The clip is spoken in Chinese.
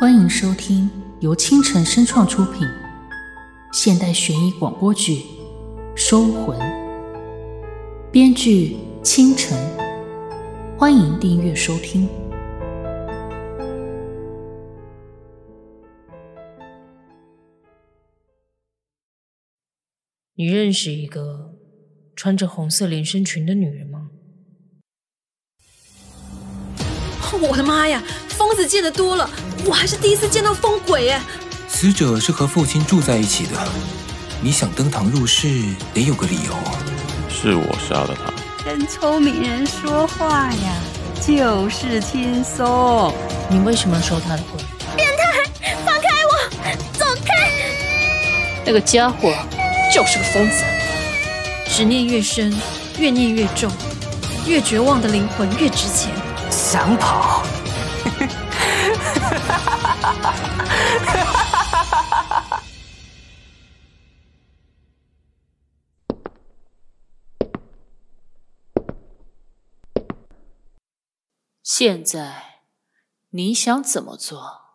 欢迎收听由清晨声创出品现代悬疑广播剧《收魂》，编剧清晨。欢迎订阅收听。你认识一个穿着红色连身裙的女人吗？我的妈呀，疯子见得多了，我还是第一次见到疯鬼耶！死者是和父亲住在一起的，你想登堂入室，得有个理由。是我杀了他。跟聪明人说话呀，就是轻松。你为什么要收他的魂？变态，放开我，走开！那个家伙就是个疯子，执念越深，越念越重，越绝望的灵魂越值钱。想跑？现在你想怎么做？